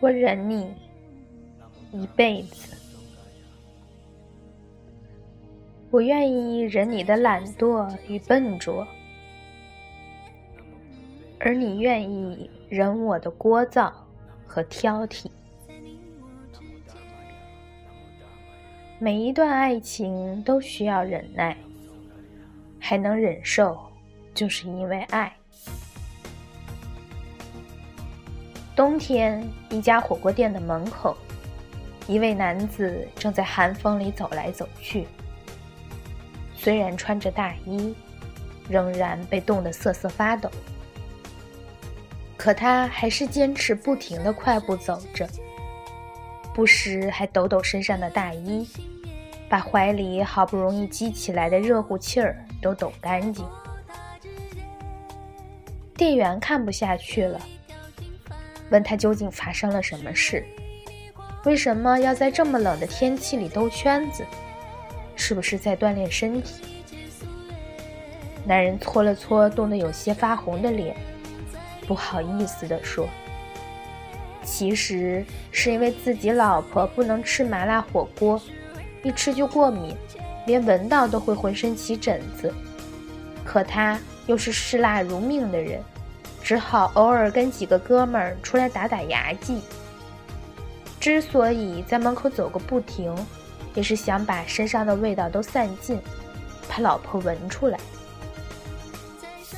我忍你一辈子，我愿意忍你的懒惰与笨拙，而你愿意忍我的聒噪和挑剔。每一段爱情都需要忍耐，还能忍受，就是因为爱。冬天，一家火锅店的门口，一位男子正在寒风里走来走去。虽然穿着大衣，仍然被冻得瑟瑟发抖，可他还是坚持不停的快步走着，不时还抖抖身上的大衣，把怀里好不容易积起来的热乎气儿都抖干净。店员看不下去了。问他究竟发生了什么事？为什么要在这么冷的天气里兜圈子？是不是在锻炼身体？男人搓了搓冻得有些发红的脸，不好意思地说：“其实是因为自己老婆不能吃麻辣火锅，一吃就过敏，连闻到都会浑身起疹子。可他又是嗜辣如命的人。”只好偶尔跟几个哥们儿出来打打牙祭。之所以在门口走个不停，也是想把身上的味道都散尽，怕老婆闻出来。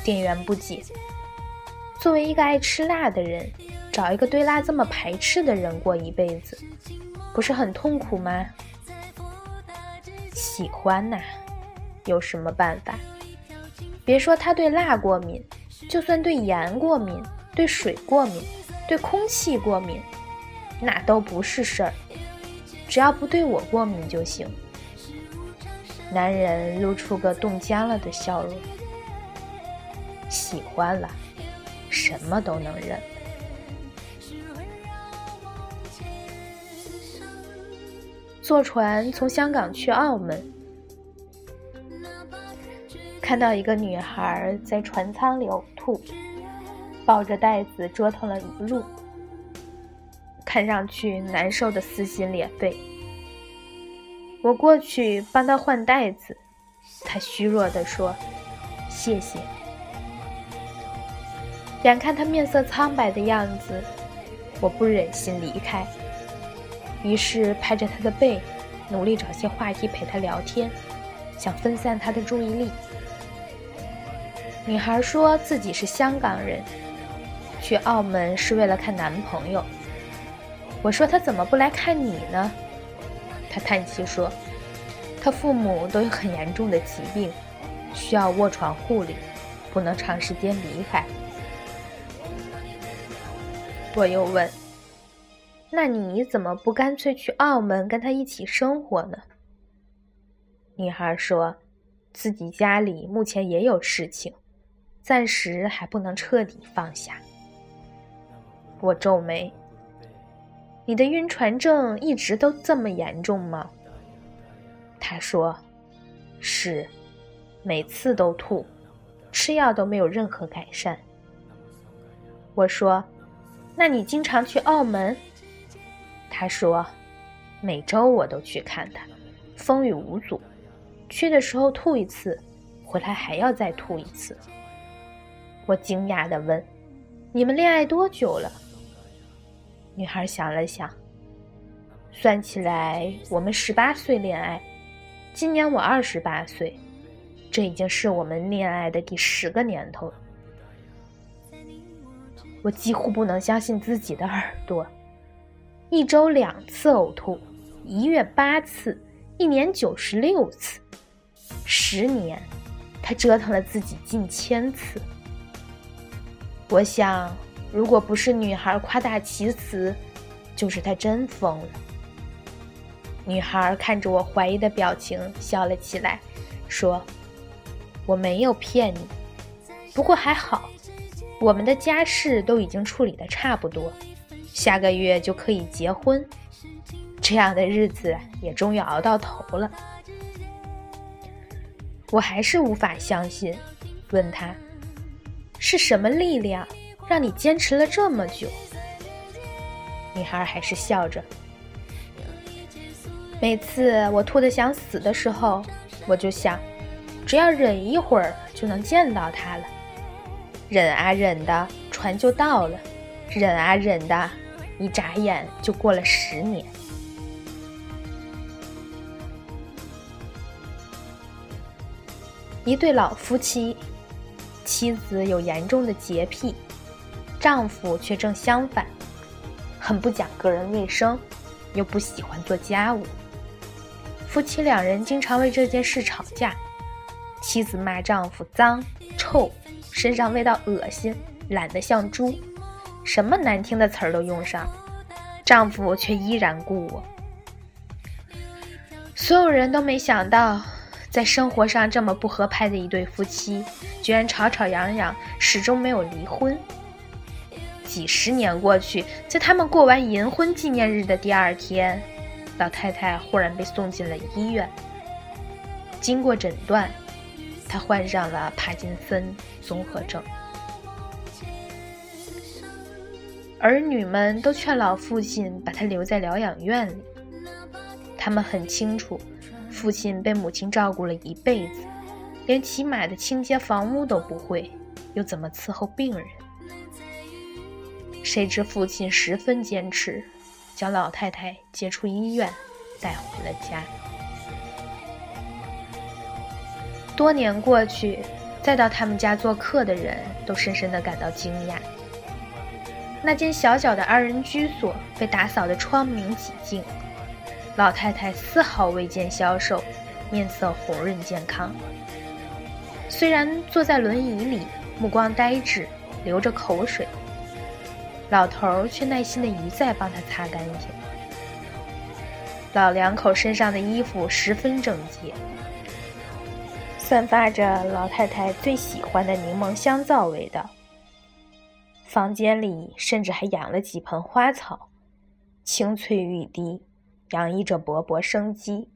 店员不解：作为一个爱吃辣的人，找一个对辣这么排斥的人过一辈子，不是很痛苦吗？喜欢呐，有什么办法？别说他对辣过敏。就算对盐过敏，对水过敏，对空气过敏，那都不是事儿。只要不对我过敏就行。男人露出个冻僵了的笑容。喜欢了，什么都能忍。坐船从香港去澳门。看到一个女孩在船舱里呕吐，抱着袋子折腾了一路，看上去难受的撕心裂肺。我过去帮她换袋子，她虚弱地说：“谢谢。”眼看她面色苍白的样子，我不忍心离开，于是拍着她的背，努力找些话题陪她聊天，想分散她的注意力。女孩说自己是香港人，去澳门是为了看男朋友。我说她怎么不来看你呢？她叹气说，她父母都有很严重的疾病，需要卧床护理，不能长时间离开。我又问，那你怎么不干脆去澳门跟他一起生活呢？女孩说，自己家里目前也有事情。暂时还不能彻底放下。我皱眉：“你的晕船症一直都这么严重吗？”他说：“是，每次都吐，吃药都没有任何改善。”我说：“那你经常去澳门？”他说：“每周我都去看他，风雨无阻。去的时候吐一次，回来还要再吐一次。”我惊讶地问：“你们恋爱多久了？”女孩想了想，算起来我们十八岁恋爱，今年我二十八岁，这已经是我们恋爱的第十个年头了。我几乎不能相信自己的耳朵：一周两次呕吐，一月八次，一年九十六次，十年，他折腾了自己近千次。我想，如果不是女孩夸大其词，就是他真疯了。女孩看着我怀疑的表情，笑了起来，说：“我没有骗你，不过还好，我们的家事都已经处理的差不多，下个月就可以结婚，这样的日子也终于熬到头了。”我还是无法相信，问他。是什么力量让你坚持了这么久？女孩还是笑着。每次我吐得想死的时候，我就想，只要忍一会儿就能见到他了。忍啊忍的，船就到了；忍啊忍的，一眨眼就过了十年。一对老夫妻，妻子有严重的洁癖，丈夫却正相反，很不讲个人卫生，又不喜欢做家务。夫妻两人经常为这件事吵架，妻子骂丈夫脏、臭，身上味道恶心，懒得像猪，什么难听的词儿都用上，丈夫却依然故我。所有人都没想到，在生活上这么不合拍的一对夫妻，居然吵吵嚷嚷，始终没有离婚。几十年过去，在他们过完银婚纪念日的第二天。老太太忽然被送进了医院。经过诊断，她患上了帕金森综合症。儿女们都劝老父亲把他留在疗养院里。他们很清楚，父亲被母亲照顾了一辈子，连起码的清洁房屋都不会，又怎么伺候病人？谁知父亲十分坚持。将老太太接出医院，带回了家。多年过去，再到他们家做客的人都深深的感到惊讶。那间小小的二人居所被打扫得窗明几净，老太太丝毫未见消瘦，面色红润健康。虽然坐在轮椅里，目光呆滞，流着口水。老头儿却耐心的一再帮她擦干净。老两口身上的衣服十分整洁，散发着老太太最喜欢的柠檬香皂味道。房间里甚至还养了几盆花草，青翠欲滴，洋溢着勃勃生机。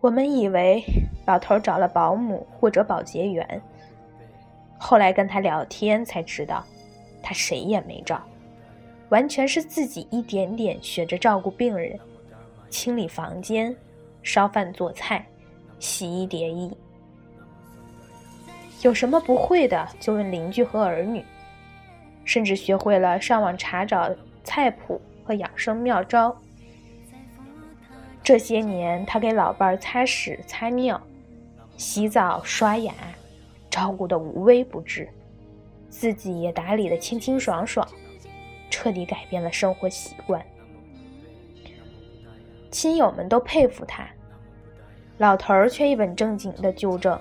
我们以为老头找了保姆或者保洁员，后来跟他聊天才知道。他谁也没找，完全是自己一点点学着照顾病人，清理房间、烧饭做菜、洗衣叠衣。有什么不会的就问邻居和儿女，甚至学会了上网查找菜谱和养生妙招。这些年，他给老伴儿擦屎、擦尿、洗澡、刷牙，照顾得无微不至。自己也打理的清清爽爽，彻底改变了生活习惯。亲友们都佩服他，老头儿却一本正经的纠正：“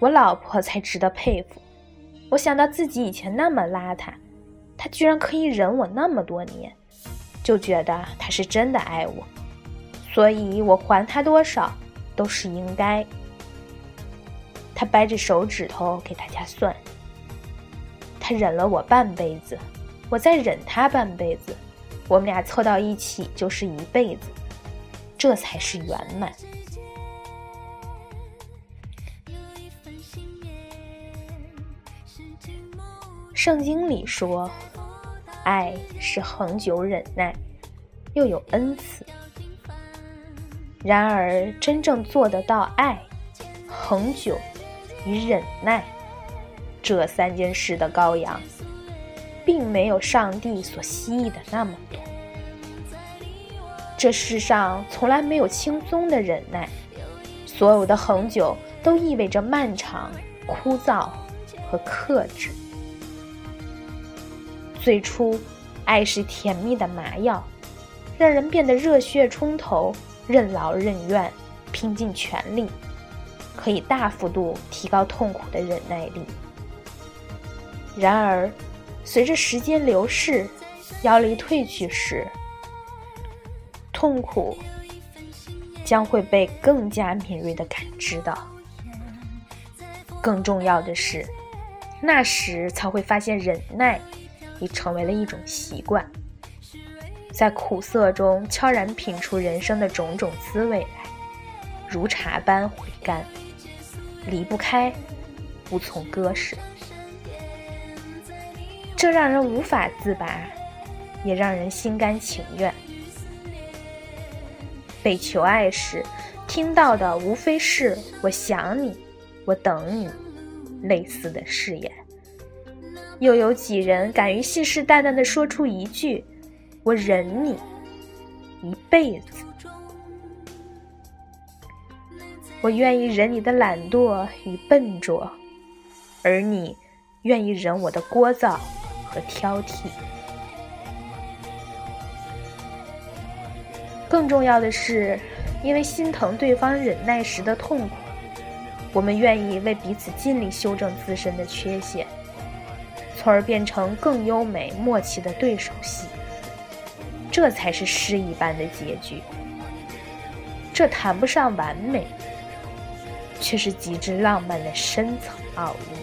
我老婆才值得佩服。”我想到自己以前那么邋遢，他居然可以忍我那么多年，就觉得他是真的爱我，所以我还他多少都是应该。他掰着手指头给大家算。他忍了我半辈子，我再忍他半辈子，我们俩凑到一起就是一辈子，这才是圆满。圣经里说，爱是恒久忍耐，又有恩慈。然而，真正做得到爱、恒久与忍耐。这三件事的羔羊，并没有上帝所希冀的那么多。这世上从来没有轻松的忍耐，所有的恒久都意味着漫长、枯燥和克制。最初，爱是甜蜜的麻药，让人变得热血冲头、任劳任怨、拼尽全力，可以大幅度提高痛苦的忍耐力。然而，随着时间流逝，妖力褪去时，痛苦将会被更加敏锐的感知到。更重要的是，那时才会发现忍耐已成为了一种习惯，在苦涩中悄然品出人生的种种滋味来，如茶般回甘，离不开，无从割舍。这让人无法自拔，也让人心甘情愿。被求爱时，听到的无非是“我想你，我等你”类似的誓言。又有几人敢于信誓旦旦地说出一句“我忍你一辈子”？我愿意忍你的懒惰与笨拙，而你愿意忍我的聒噪。和挑剔。更重要的是，因为心疼对方忍耐时的痛苦，我们愿意为彼此尽力修正自身的缺陷，从而变成更优美默契的对手戏。这才是诗一般的结局。这谈不上完美，却是极致浪漫的深层奥义。